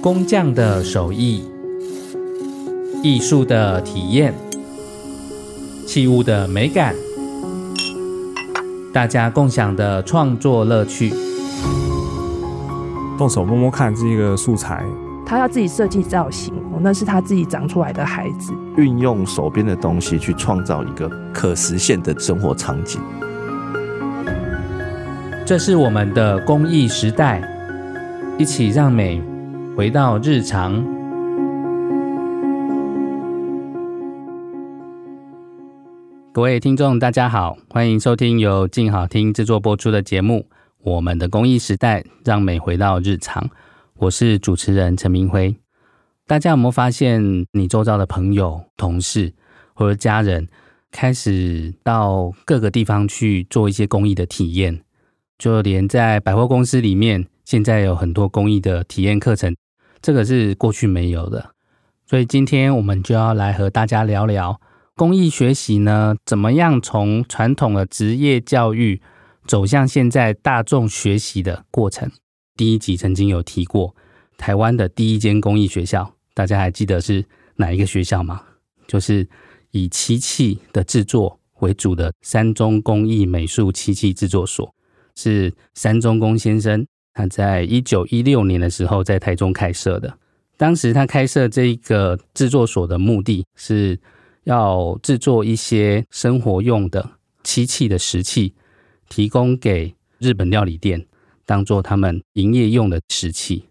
工匠的手艺，艺术的体验，器物的美感，大家共享的创作乐趣。动手摸摸看这个素材，他要自己设计造型，那是他自己长出来的孩子。运用手边的东西去创造一个可实现的生活场景。这是我们的公益时代，一起让美回到日常。各位听众，大家好，欢迎收听由静好听制作播出的节目《我们的公益时代》，让美回到日常。我是主持人陈明辉。大家有没有发现，你周遭的朋友、同事或者家人，开始到各个地方去做一些公益的体验？就连在百货公司里面，现在有很多工艺的体验课程。这个是过去没有的，所以今天我们就要来和大家聊聊工艺学习呢，怎么样从传统的职业教育走向现在大众学习的过程。第一集曾经有提过台湾的第一间工艺学校，大家还记得是哪一个学校吗？就是以漆器的制作为主的三中工艺美术漆器制作所，是三中公先生。他在一九一六年的时候在台中开设的。当时他开设这一个制作所的目的是要制作一些生活用的漆器的石器，提供给日本料理店当做他们营业用的石器。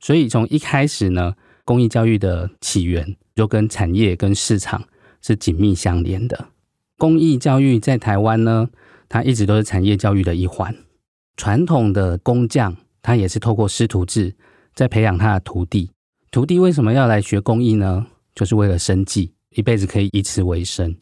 所以从一开始呢，工艺教育的起源就跟产业跟市场是紧密相连的。工艺教育在台湾呢，它一直都是产业教育的一环。传统的工匠，他也是透过师徒制在培养他的徒弟。徒弟为什么要来学工艺呢？就是为了生计，一辈子可以以此为生。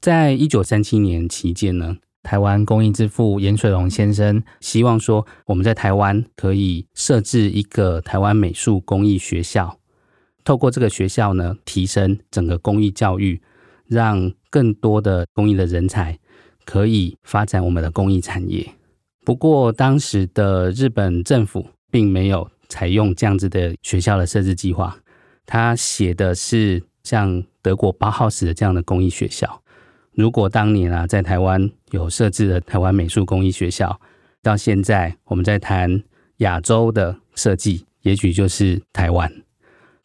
在一九三七年期间呢，台湾工艺之父颜水龙先生希望说，我们在台湾可以设置一个台湾美术工艺学校，透过这个学校呢，提升整个工艺教育，让更多的工艺的人才可以发展我们的工艺产业。不过，当时的日本政府并没有采用这样子的学校的设置计划。他写的是像德国八号室的这样的工艺学校。如果当年啊，在台湾有设置的台湾美术工艺学校，到现在我们在谈亚洲的设计，也许就是台湾。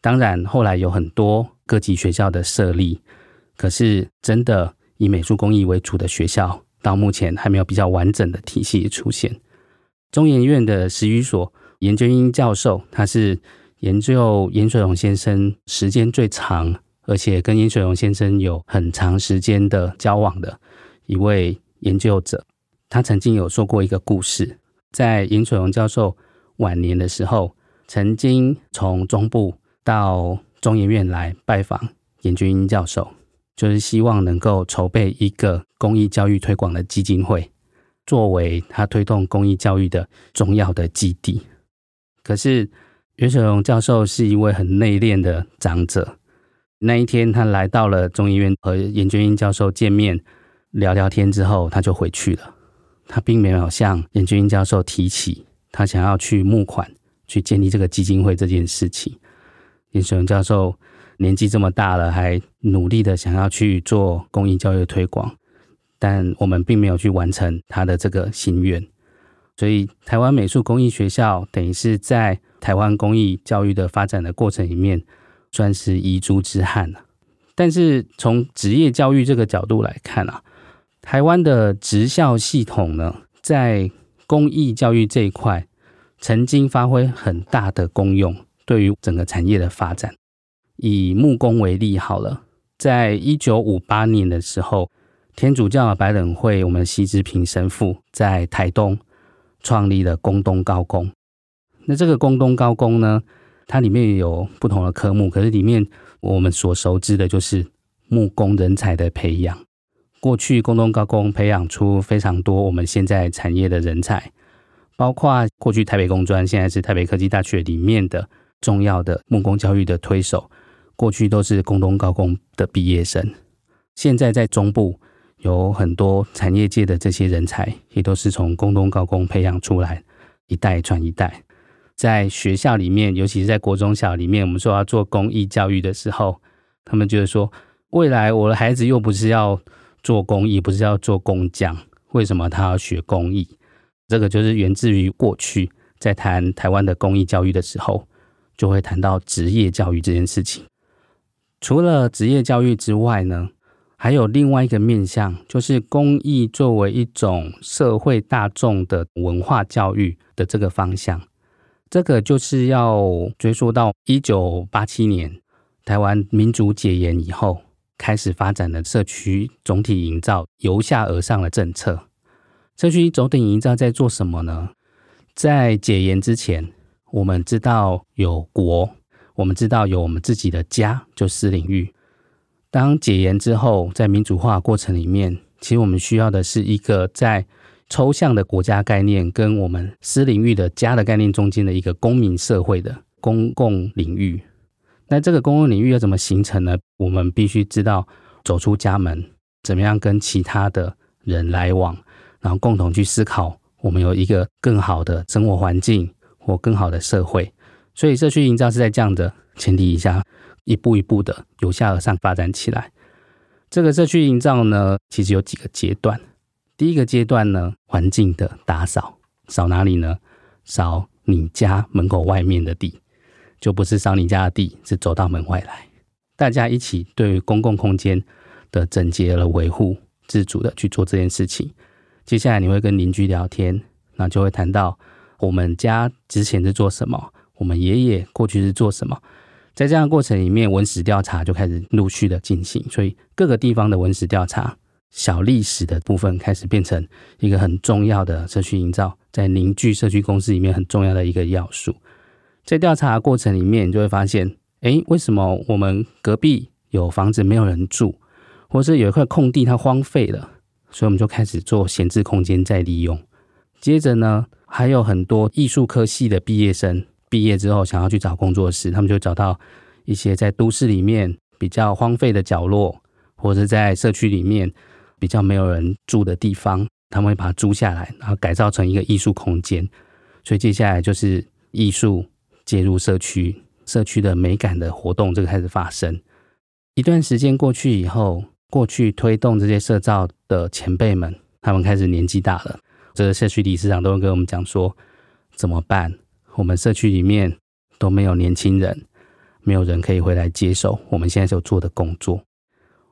当然，后来有很多各级学校的设立，可是真的以美术工艺为主的学校，到目前还没有比较完整的体系出现。中研院的史语所颜娟英教授，他是研究颜水龙先生时间最长，而且跟颜水龙先生有很长时间的交往的一位研究者。他曾经有说过一个故事，在颜水龙教授晚年的时候，曾经从中部到中研院来拜访颜娟英教授。就是希望能够筹备一个公益教育推广的基金会，作为他推动公益教育的重要的基地。可是袁水龙教授是一位很内敛的长者。那一天，他来到了中医院和颜娟英教授见面聊聊天之后，他就回去了。他并没有向颜娟英教授提起他想要去募款去建立这个基金会这件事情。严水龙教授。年纪这么大了，还努力的想要去做公益教育推广，但我们并没有去完成他的这个心愿。所以，台湾美术工艺学校等于是在台湾公益教育的发展的过程里面，算是遗珠之憾。但是，从职业教育这个角度来看啊，台湾的职校系统呢，在公益教育这一块曾经发挥很大的功用，对于整个产业的发展。以木工为例好了，在一九五八年的时候，天主教的白冷会，我们西之平神父在台东创立了工东高工。那这个工东高工呢，它里面有不同的科目，可是里面我们所熟知的就是木工人才的培养。过去工东高工培养出非常多我们现在产业的人才，包括过去台北工专，现在是台北科技大学里面的重要的木工教育的推手。过去都是工东高工的毕业生，现在在中部有很多产业界的这些人才，也都是从工东高工培养出来，一代传一代。在学校里面，尤其是在国中小里面，我们说要做公益教育的时候，他们觉得说，未来我的孩子又不是要做公益，不是要做工匠，为什么他要学公益？这个就是源自于过去在谈台湾的公益教育的时候，就会谈到职业教育这件事情。除了职业教育之外呢，还有另外一个面向，就是公益作为一种社会大众的文化教育的这个方向。这个就是要追溯到一九八七年台湾民主解严以后开始发展的社区总体营造由下而上的政策。社区总体营造在做什么呢？在解严之前，我们知道有国，我们知道有我们自己的家，就私领域。当解严之后，在民主化过程里面，其实我们需要的是一个在抽象的国家概念跟我们私领域的家的概念中间的一个公民社会的公共领域，那这个公共领域要怎么形成呢？我们必须知道走出家门，怎么样跟其他的人来往，然后共同去思考，我们有一个更好的生活环境或更好的社会。所以社区营造是在这样的前提下，一步一步的由下而上发展起来。这个社区营造呢，其实有几个阶段。第一个阶段呢，环境的打扫，扫哪里呢？扫你家门口外面的地，就不是扫你家的地，是走到门外来，大家一起对于公共空间的整洁了维护，自主的去做这件事情。接下来你会跟邻居聊天，那就会谈到我们家之前是做什么，我们爷爷过去是做什么，在这样的过程里面，文史调查就开始陆续的进行，所以各个地方的文史调查。小历史的部分开始变成一个很重要的社区营造，在凝聚社区共识里面很重要的一个要素。在调查过程里面，你就会发现，诶，为什么我们隔壁有房子没有人住，或是有一块空地它荒废了，所以我们就开始做闲置空间再利用。接着呢，还有很多艺术科系的毕业生毕业之后想要去找工作室，他们就找到一些在都市里面比较荒废的角落，或者在社区里面。比较没有人住的地方，他们会把它租下来，然后改造成一个艺术空间。所以接下来就是艺术介入社区，社区的美感的活动，这个开始发生。一段时间过去以后，过去推动这些社造的前辈们，他们开始年纪大了，这个社区理事长都会跟我们讲说，怎么办？我们社区里面都没有年轻人，没有人可以回来接手我们现在所做的工作。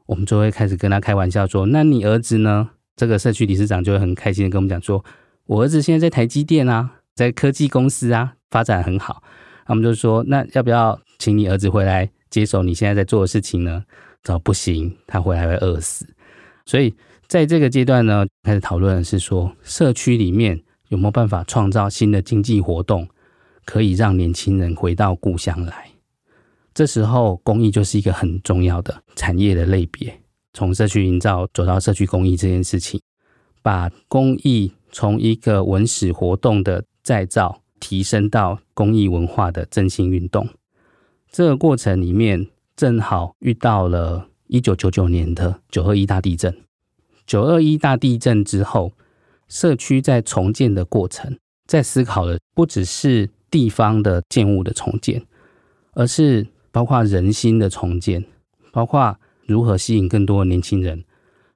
我们就会开始跟他开玩笑说：“那你儿子呢？”这个社区理事长就会很开心的跟我们讲说：“我儿子现在在台积电啊，在科技公司啊，发展很好。”他们就说：“那要不要请你儿子回来接手你现在在做的事情呢？”说不行，他回来会饿死。所以在这个阶段呢，开始讨论的是说，社区里面有没有办法创造新的经济活动，可以让年轻人回到故乡来。这时候，公益就是一个很重要的产业的类别。从社区营造走到社区公益这件事情，把公益从一个文史活动的再造，提升到公益文化的振兴运动。这个过程里面，正好遇到了一九九九年的九二一大地震。九二一大地震之后，社区在重建的过程，在思考的不只是地方的建物的重建，而是包括人心的重建，包括如何吸引更多的年轻人，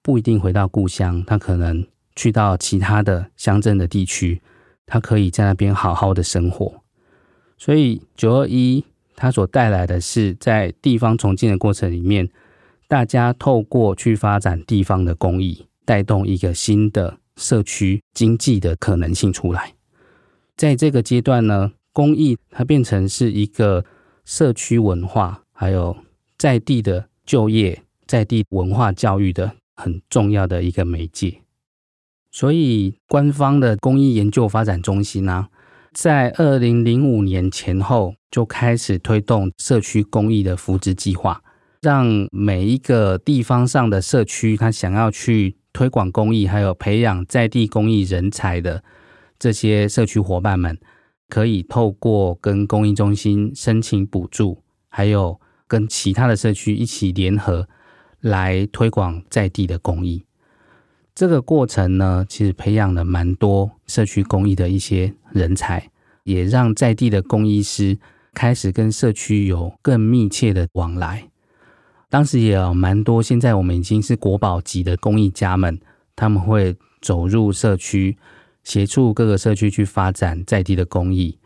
不一定回到故乡，他可能去到其他的乡镇的地区，他可以在那边好好的生活。所以九二一它所带来的是在地方重建的过程里面，大家透过去发展地方的公益，带动一个新的社区经济的可能性出来。在这个阶段呢，公益它变成是一个。社区文化，还有在地的就业、在地文化教育的很重要的一个媒介。所以，官方的公益研究发展中心呢、在二零零五年前后就开始推动社区公益的扶植计划，让每一个地方上的社区，他想要去推广公益，还有培养在地公益人才的这些社区伙伴们。可以透过跟公益中心申请补助，还有跟其他的社区一起联合来推广在地的公益。这个过程呢，其实培养了蛮多社区公益的一些人才，也让在地的公益师开始跟社区有更密切的往来。当时也有蛮多，现在我们已经是国宝级的公益家们，他们会走入社区，协助各个社区去发展在地的工艺。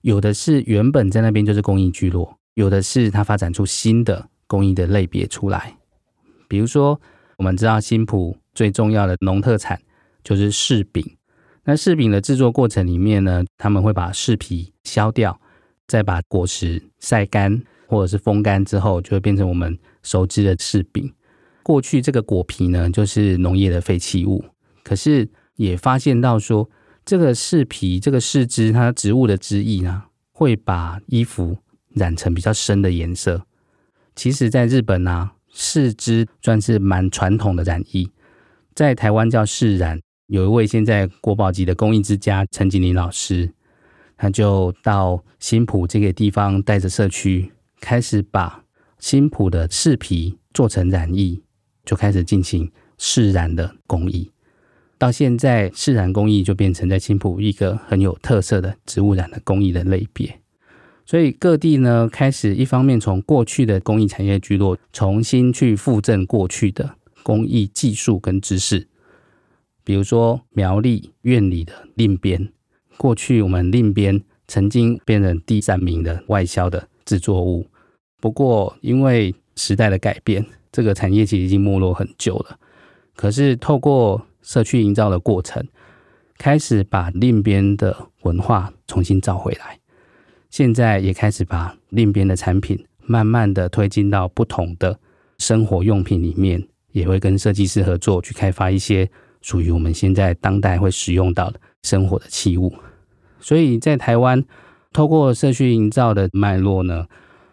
有的是原本在那边就是工艺聚落，有的是它发展出新的工艺的类别出来。比如说，我们知道新埔最重要的农特产就是柿饼。那柿饼的制作过程里面呢，他们会把柿皮削掉，再把果实晒干或者是风干之后，就会变成我们熟知的柿饼。过去这个果皮呢，就是农业的废弃物，可是也发现到说，这个柿皮、这个柿枝，它植物的汁液呢，会把衣服染成比较深的颜色。其实，在日本呢、啊，柿枝算是蛮传统的染液，在台湾叫柿染。有一位现在国宝级的工艺之家陈景林老师，他就到新埔这个地方，带着社区，开始把新埔的柿皮做成染液，就开始进行柿染的工艺。到现在，柿染工艺就变成在青埔一个很有特色的植物染的工艺的类别。所以各地呢，开始一方面从过去的工艺产业聚落，重新去复振过去的工艺技术跟知识。比如说苗栗苑里的蔺编，过去我们蔺编曾经变成第三名的外销的制作物，不过因为时代的改变，这个产业其实已经没落很久了。可是透过社区营造的过程，开始把另边的文化重新找回来。现在也开始把另边的产品慢慢的推进到不同的生活用品里面，也会跟设计师合作去开发一些属于我们现在当代会使用到的生活的器物。所以在台湾，透过社区营造的脉络呢，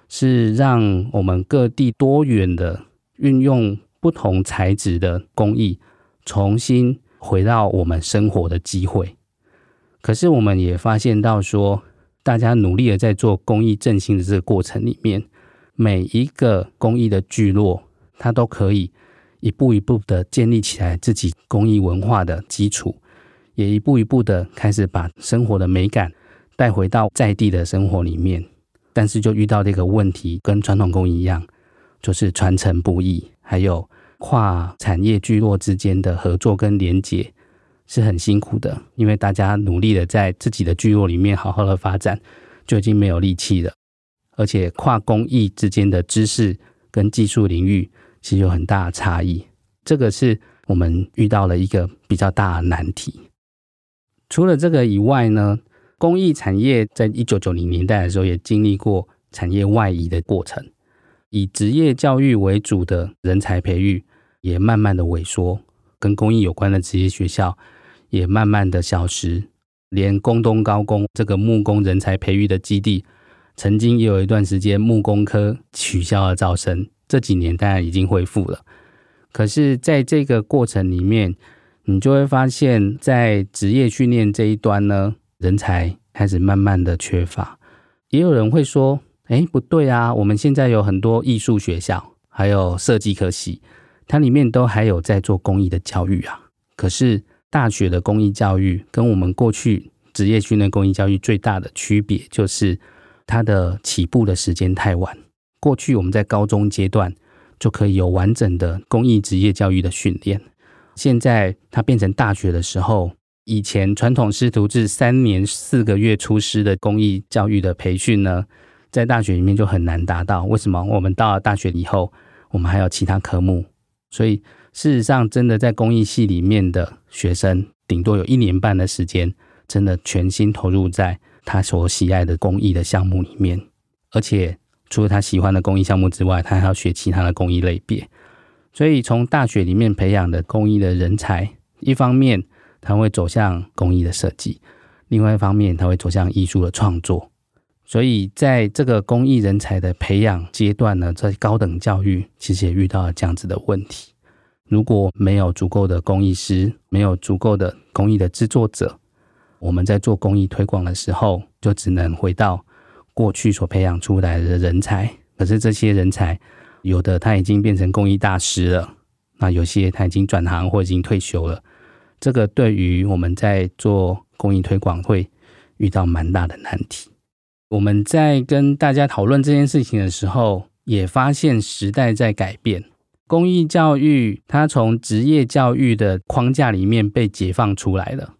是让我们各地多元的运用不同材质的工艺。重新回到我们生活的机会，可是我们也发现到说，大家努力的在做工艺振兴的这个过程里面，每一个工艺的聚落，它都可以一步一步的建立起来自己工艺文化的基础，也一步一步的开始把生活的美感带回到在地的生活里面。但是就遇到这个问题，跟传统工艺一样，就是传承不易，还有。跨产业聚落之间的合作跟连结是很辛苦的，因为大家努力的在自己的聚落里面好好的发展，就已经没有力气了。而且跨工艺之间的知识跟技术领域其实有很大的差异，这个是我们遇到了一个比较大的难题。除了这个以外呢，工艺产业在一九九零年代的时候也经历过产业外移的过程，以职业教育为主的人才培育。也慢慢的萎缩，跟工艺有关的职业学校也慢慢的消失，连工东高工这个木工人才培育的基地，曾经也有一段时间木工科取消了招生，这几年当然已经恢复了。可是，在这个过程里面，你就会发现，在职业训练这一端呢，人才开始慢慢的缺乏。也有人会说，哎，不对啊，我们现在有很多艺术学校，还有设计科系。它里面都还有在做公益的教育啊，可是大学的公益教育跟我们过去职业训练公益教育最大的区别就是它的起步的时间太晚。过去我们在高中阶段就可以有完整的公益职业教育的训练，现在它变成大学的时候，以前传统师徒制三年四个月出师的公益教育的培训呢，在大学里面就很难达到。为什么？我们到了大学以后，我们还有其他科目。所以，事实上，真的在工艺系里面的学生，顶多有一年半的时间，真的全心投入在他所喜爱的工艺的项目里面。而且，除了他喜欢的工艺项目之外，他还要学其他的工艺类别。所以，从大学里面培养的工艺的人才，一方面他会走向工艺的设计，另外一方面他会走向艺术的创作。所以，在这个工艺人才的培养阶段呢，在高等教育其实也遇到了这样子的问题。如果没有足够的工艺师，没有足够的工艺的制作者，我们在做工艺推广的时候，就只能回到过去所培养出来的人才。可是这些人才，有的他已经变成工艺大师了，那有些他已经转行或已经退休了。这个对于我们在做工艺推广会遇到蛮大的难题。我们在跟大家讨论这件事情的时候，也发现时代在改变。公益教育它从职业教育的框架里面被解放出来了。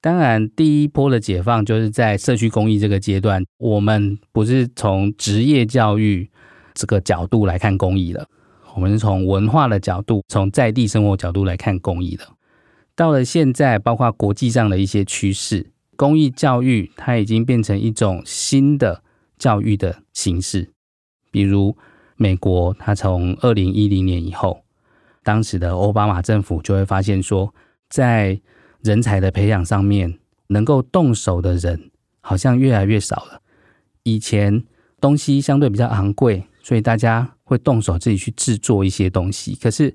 当然，第一波的解放就是在社区公益这个阶段，我们不是从职业教育这个角度来看公益的，我们是从文化的角度，从在地生活角度来看公益的。到了现在，包括国际上的一些趋势，公益教育它已经变成一种新的教育的形式。比如美国，它从二零一零年以后，当时的奥巴马政府就会发现说，在人才的培养上面，能够动手的人好像越来越少了。以前东西相对比较昂贵，所以大家会动手自己去制作一些东西，可是。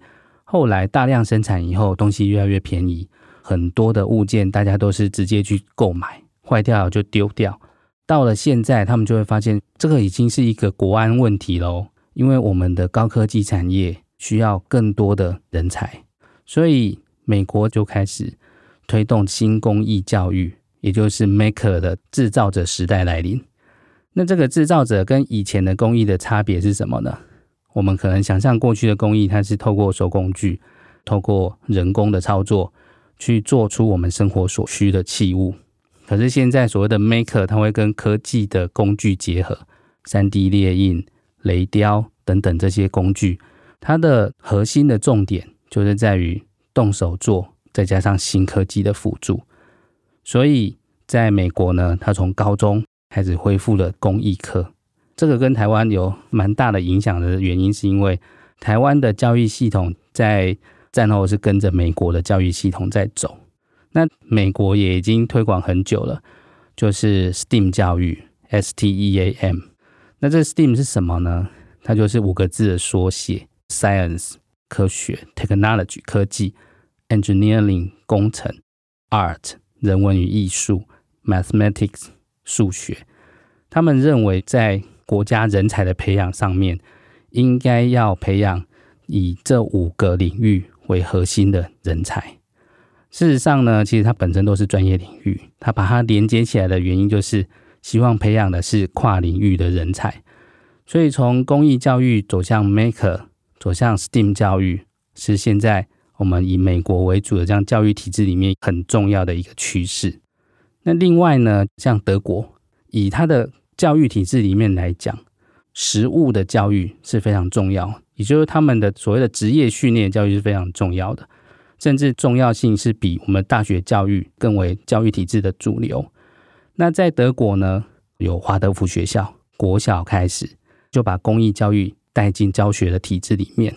后来大量生产以后，东西越来越便宜，很多的物件大家都是直接去购买，坏掉了就丢掉。到了现在，他们就会发现这个已经是一个国安问题喽，因为我们的高科技产业需要更多的人才，所以美国就开始推动新工艺教育，也就是 Maker 的制造者时代来临。那这个制造者跟以前的工艺的差别是什么呢？我们可能想象过去的工艺，它是透过手工具，透过人工的操作去做出我们生活所需的器物。可是现在所谓的 maker，它会跟科技的工具结合，3D 列印、雷雕等等这些工具，它的核心的重点就是在于动手做，再加上新科技的辅助。所以在美国呢，它从高中开始恢复了工艺课。这个跟台湾有蛮大的影响的原因，是因为台湾的教育系统在战后是跟着美国的教育系统在走。那美国也已经推广很久了，就是 STEAM 教育，S-T-E-A-M。那这 STEAM 是什么呢？它就是五个字的缩写：Science 科学，Technology 科技，Engineering 工程，Art 人文与艺术，Mathematics 数学。他们认为在国家人才的培养上面，应该要培养以这五个领域为核心的人才。事实上呢，其实它本身都是专业领域，它把它连接起来的原因，就是希望培养的是跨领域的人才。所以，从公益教育走向 Maker，走向 STEAM 教育，是现在我们以美国为主的这样教育体制里面很重要的一个趋势。那另外呢，像德国，以它的教育体制里面来讲，实务的教育是非常重要，也就是他们的所谓的职业训练教育是非常重要的，甚至重要性是比我们大学教育更为教育体制的主流。那在德国呢，有华德福学校，国小开始就把公益教育带进教学的体制里面。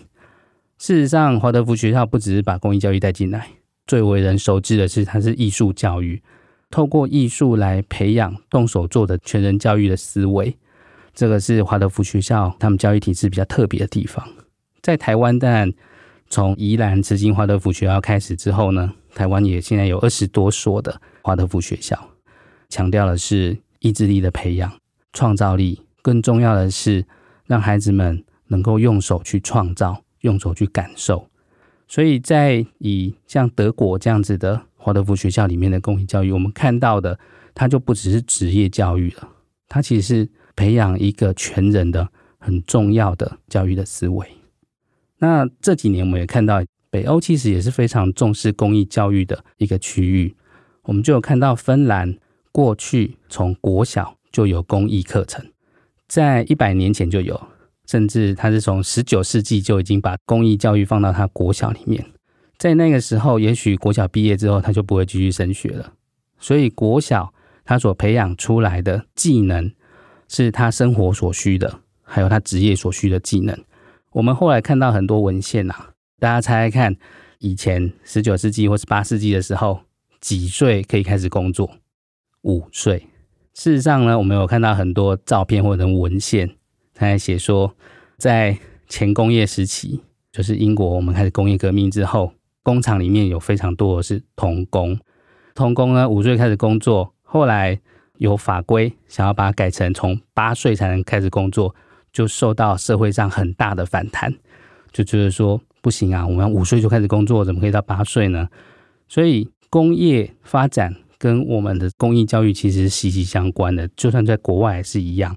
事实上，华德福学校不只是把公益教育带进来，最为人熟知的是它是艺术教育。透过艺术来培养动手做的全人教育的思维，这个是华德福学校他们教育体制比较特别的地方。在台湾，当然从宜兰慈济华德福学校开始之后呢，台湾也现在有二十多所的华德福学校，强调的是意志力的培养、创造力，更重要的是让孩子们能够用手去创造、用手去感受。所以在以像德国这样子的。华德福学校里面的公益教育，我们看到的，它就不只是职业教育了，它其实是培养一个全人的很重要的教育的思维。那这几年我们也看到，北欧其实也是非常重视公益教育的一个区域。我们就有看到芬兰过去从国小就有公益课程，在一百年前就有，甚至它是从十九世纪就已经把公益教育放到它国小里面。在那个时候，也许国小毕业之后，他就不会继续升学了。所以国小他所培养出来的技能，是他生活所需的，还有他职业所需的技能。我们后来看到很多文献啊，大家猜猜看，以前十九世纪或是八世纪的时候，几岁可以开始工作？五岁。事实上呢，我们有看到很多照片或者文献，他还写说，在前工业时期，就是英国我们开始工业革命之后。工厂里面有非常多的是童工，童工呢，五岁开始工作，后来有法规想要把它改成从八岁才能开始工作，就受到社会上很大的反弹，就觉得说不行啊，我们五岁就开始工作，怎么可以到八岁呢？所以工业发展跟我们的工艺教育其实息息相关的，就算在国外也是一样。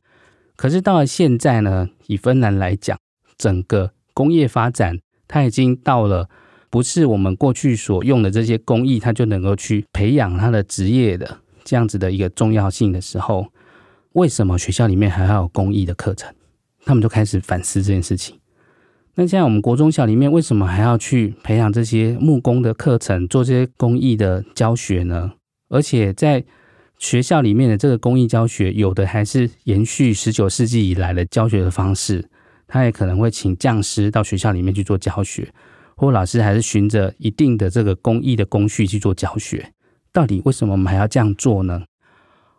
可是到了现在呢，以芬兰来讲，整个工业发展，它已经到了不是我们过去所用的这些工艺，它就能够去培养它的职业的这样子的一个重要性的时候，为什么学校里面还要有工艺的课程？他们就开始反思这件事情。那现在我们国中小里面为什么还要去培养这些木工的课程，做这些工艺的教学呢？而且在学校里面的这个工艺教学，有的还是延续十九世纪以来的教学的方式，他也可能会请匠师到学校里面去做教学，或老师还是循着一定的这个工艺的工序去做教学。到底为什么我们还要这样做呢？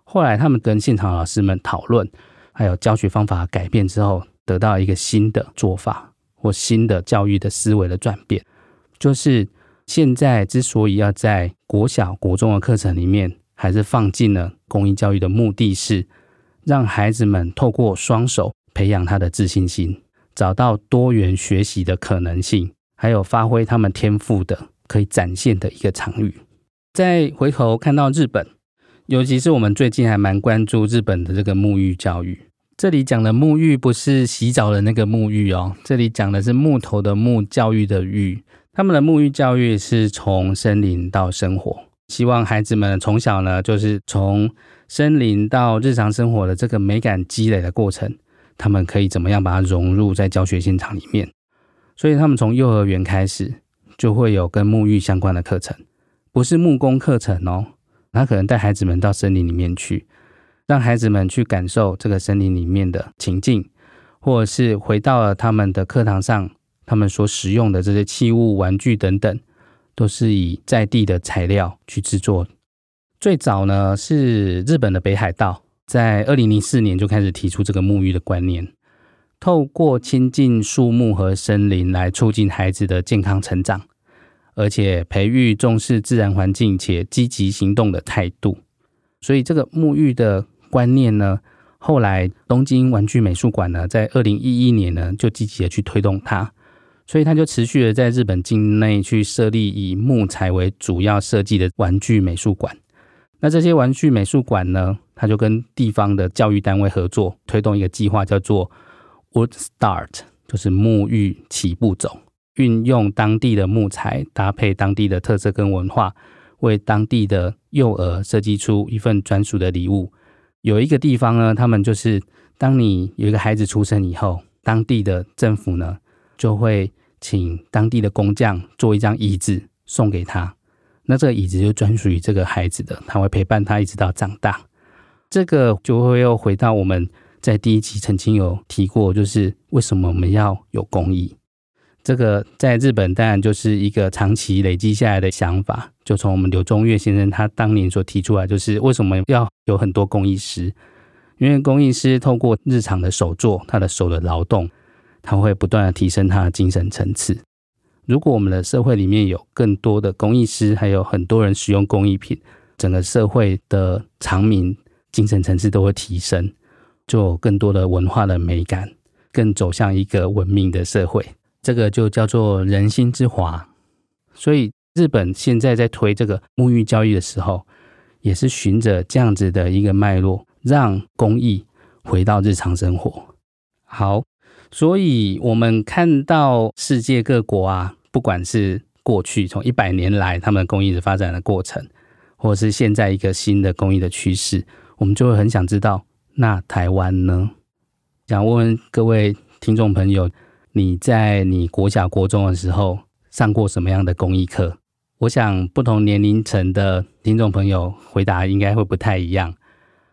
后来他们跟现场老师们讨论，还有教学方法改变之后，得到一个新的做法或新的教育的思维的转变，就是现在之所以要在国小、国中的课程里面，还是放进了公益教育的目的是，让孩子们透过双手培养他的自信心，找到多元学习的可能性，还有发挥他们天赋的可以展现的一个场域。再回头看到日本，尤其是我们最近还蛮关注日本的这个沐浴教育。这里讲的沐浴不是洗澡的那个沐浴哦，这里讲的是木头的木，教育的育。他们的沐浴教育是从森林到生活。希望孩子们从小呢，就是从森林到日常生活的这个美感积累的过程，他们可以怎么样把它融入在教学现场里面？所以他们从幼儿园开始就会有跟沐浴相关的课程，不是木工课程哦，他可能带孩子们到森林里面去，让孩子们去感受这个森林里面的情境，或者是回到了他们的课堂上，他们所使用的这些器物、玩具等等。都是以在地的材料去制作。最早呢，是日本的北海道，在二零零四年就开始提出这个沐浴的观念，透过亲近树木和森林来促进孩子的健康成长，而且培育重视自然环境且积极行动的态度。所以这个沐浴的观念呢，后来东京玩具美术馆呢，在二零一一年呢，就积极的去推动它。所以他就持续的在日本境内去设立以木材为主要设计的玩具美术馆。那这些玩具美术馆呢，他就跟地方的教育单位合作，推动一个计划，叫做 Wood Start，就是沐浴起步走，运用当地的木材，搭配当地的特色跟文化，为当地的幼儿设计出一份专属的礼物。有一个地方呢，他们就是当你有一个孩子出生以后，当地的政府呢，就会请当地的工匠做一张椅子送给他，那这个椅子就专属于这个孩子的，他会陪伴他一直到长大。这个就会又回到我们在第一集曾经有提过，就是为什么我们要有工艺？这个在日本当然就是一个长期累积下来的想法，就从我们柳宗岳先生他当年所提出来，就是为什么要有很多工艺师？因为工艺师透过日常的手作，他的手的劳动。他会不断的提升他的精神层次。如果我们的社会里面有更多的工艺师，还有很多人使用工艺品，整个社会的常民精神层次都会提升，就有更多的文化的美感，更走向一个文明的社会。这个就叫做人心之华。所以日本现在在推这个沐浴教育的时候，也是循着这样子的一个脉络，让公益回到日常生活。好。所以，我们看到世界各国啊，不管是过去从一百年来他们公益的发展的过程，或是现在一个新的公益的趋势，我们就会很想知道，那台湾呢？想问问各位听众朋友，你在你国小、国中的时候上过什么样的公益课？我想不同年龄层的听众朋友回答应该会不太一样。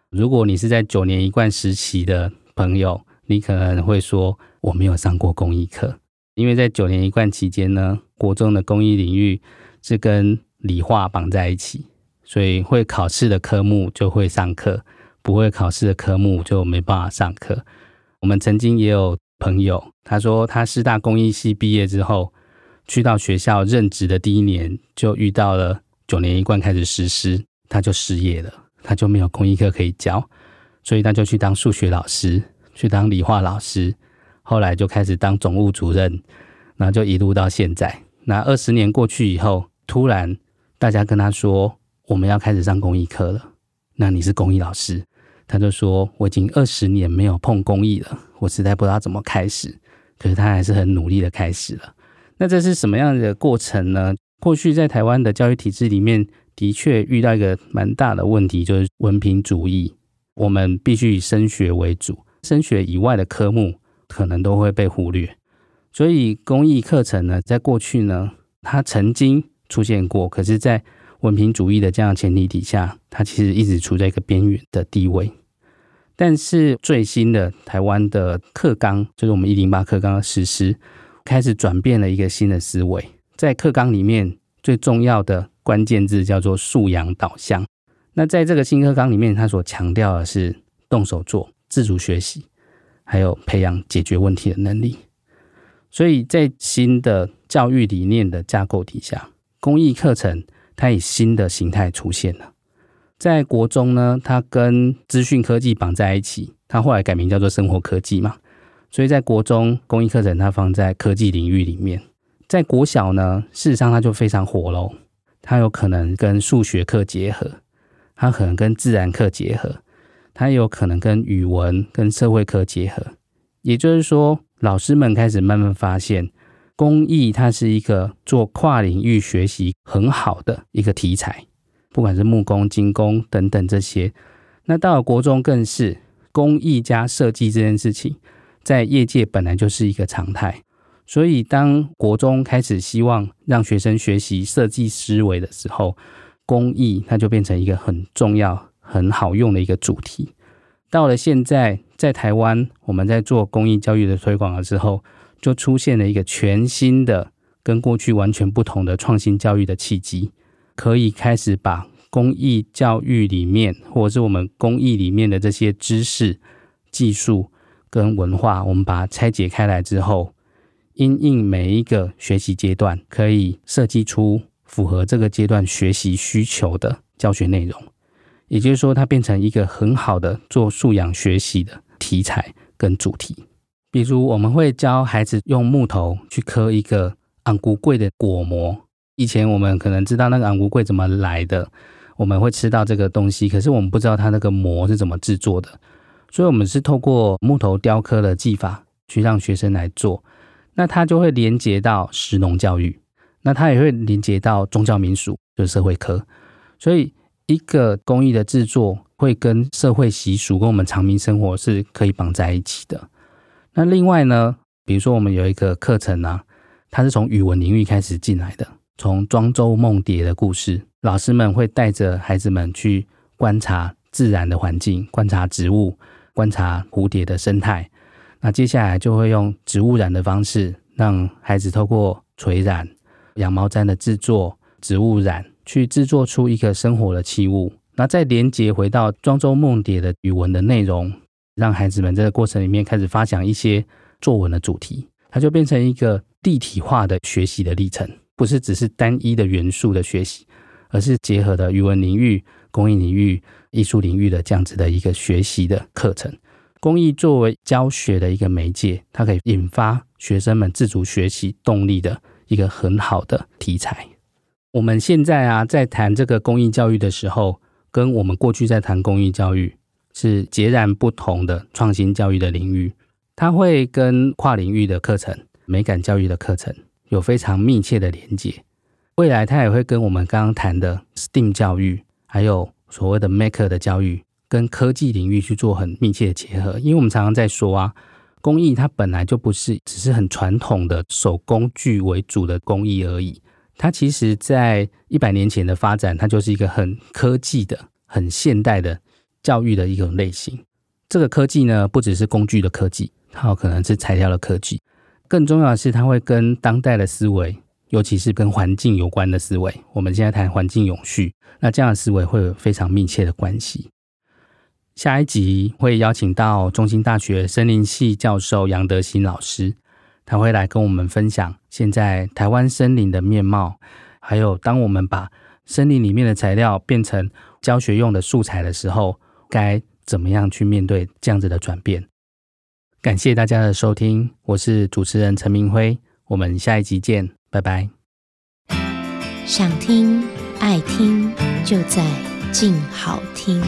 如果你是在九年一贯时期的朋友，你可能会说，我没有上过公益课，因为在九年一贯期间呢，国中的公益领域是跟理化绑在一起，所以会考试的科目就会上课，不会考试的科目就没办法上课。我们曾经也有朋友，他说他师大工艺系毕业之后，去到学校任职的第一年就遇到了九年一贯开始实施，他就失业了，他就没有工艺课可以教，所以他就去当数学老师。去当理化老师，后来就开始当总务主任，然后就一路到现在。那二十年过去以后，突然大家跟他说：“我们要开始上工艺课了。那你是工艺老师？他就说我已经二十年没有碰工艺了，我实在不知道怎么开始。可是他还是很努力的开始了。那这是什么样的过程呢？过去在台湾的教育体制里面，的确遇到一个蛮大的问题，就是文凭主义。我们必须以升学为主，升学以外的科目可能都会被忽略。所以公益课程呢，在过去呢，它曾经出现过，可是，在文凭主义的这样前提底下，它其实一直处在一个边缘的地位。但是最新的台湾的课纲，就是我们一零八课纲的实施，开始转变了一个新的思维。在课纲里面，最重要的关键字叫做素养导向。那在这个新课纲里面，它所强调的是动手做、自主学习，还有培养解决问题的能力。所以在新的教育理念的架构底下，公益课程它以新的形态出现了。在国中呢，它跟资讯科技绑在一起，它后来改名叫做生活科技嘛。所以在国中工艺课程它放在科技领域里面，在国小呢，事实上它就非常火喽。它有可能跟数学课结合，它可能跟自然课结合，它有可能跟语文跟社会科结合。也就是说，老师们开始慢慢发现，工艺它是一个做跨领域学习很好的一个题材，不管是木工、金工等等这些。那到了国中，更是工艺加设计这件事情，在业界本来就是一个常态。所以，当国中开始希望让学生学习设计思维的时候，工艺它就变成一个很重要、很好用的一个主题。到了现在，在台湾，我们在做工艺教育的推广的时候，就出现了一个全新的、跟过去完全不同的创新教育的契机，可以开始把工艺教育里面，或者是我们工艺里面的这些知识、技术跟文化，我们把它拆解开来之后，因应每一个学习阶段，可以设计出符合这个阶段学习需求的教学内容。也就是说，它变成一个很好的做素养学习的题材跟主题。比如，我们会教孩子用木头去刻一个红龟粿的果模。以前我们可能知道那个红龟粿怎么来的，我们会吃到这个东西，可是我们不知道它那个模是怎么制作的。所以，我们是透过木头雕刻的技法去让学生来做。那它就会连接到食农教育，那它也会连接到宗教民俗，就是社会科。所以，一个工艺的制作会跟社会习俗跟我们常民生活是可以绑在一起的。那另外呢，比如说我们有一个课程啊，它是从语文领域开始进来的，从庄周梦蝶的故事，老师们会带着孩子们去观察自然的环境，观察植物，观察蝴蝶的生态。那接下来就会用植物染的方式，让孩子透过垂染、羊毛毡的制作、植物染。去制作出一个生活的器物，那再连接回到庄周梦蝶的语文的内容，让孩子们在这个过程里面开始发想一些作文的主题，它就变成一个立体化的学习的历程，不是只是单一的元素的学习，而是结合的语文领域、工艺领域、艺术领域的这样子的一个学习的课程。工艺作为教学的一个媒介，它可以引发学生们自主学习动力的一个很好的题材。我们现在啊，在谈这个工艺教育的时候，跟我们过去在谈工艺教育是截然不同的创新教育的领域。它会跟跨领域的课程、美感教育的课程有非常密切的连接。未来它也会跟我们刚刚谈的 STEAM 教育，还有所谓的 Maker 的教育，跟科技领域去做很密切的结合。因为我们常常在说啊，工艺它本来就不是只是很传统的手工具为主的工艺而已。它其实，在一百年前的发展，它就是一个很科技的、很现代的教育的一种类型。这个科技呢，不只是工具的科技，它有可能是材料的科技。更重要的是，它会跟当代的思维，尤其是跟环境有关的思维。我们现在谈环境永续，那这样的思维会有非常密切的关系。下一集会邀请到中兴大学森林系教授杨德兴老师。他会来跟我们分享现在台湾森林的面貌，还有当我们把森林里面的材料变成教学用的素材的时候，该怎么样去面对这样子的转变。感谢大家的收听，我是主持人陈明辉，我们下一集见，拜拜。想听爱听就在静好听。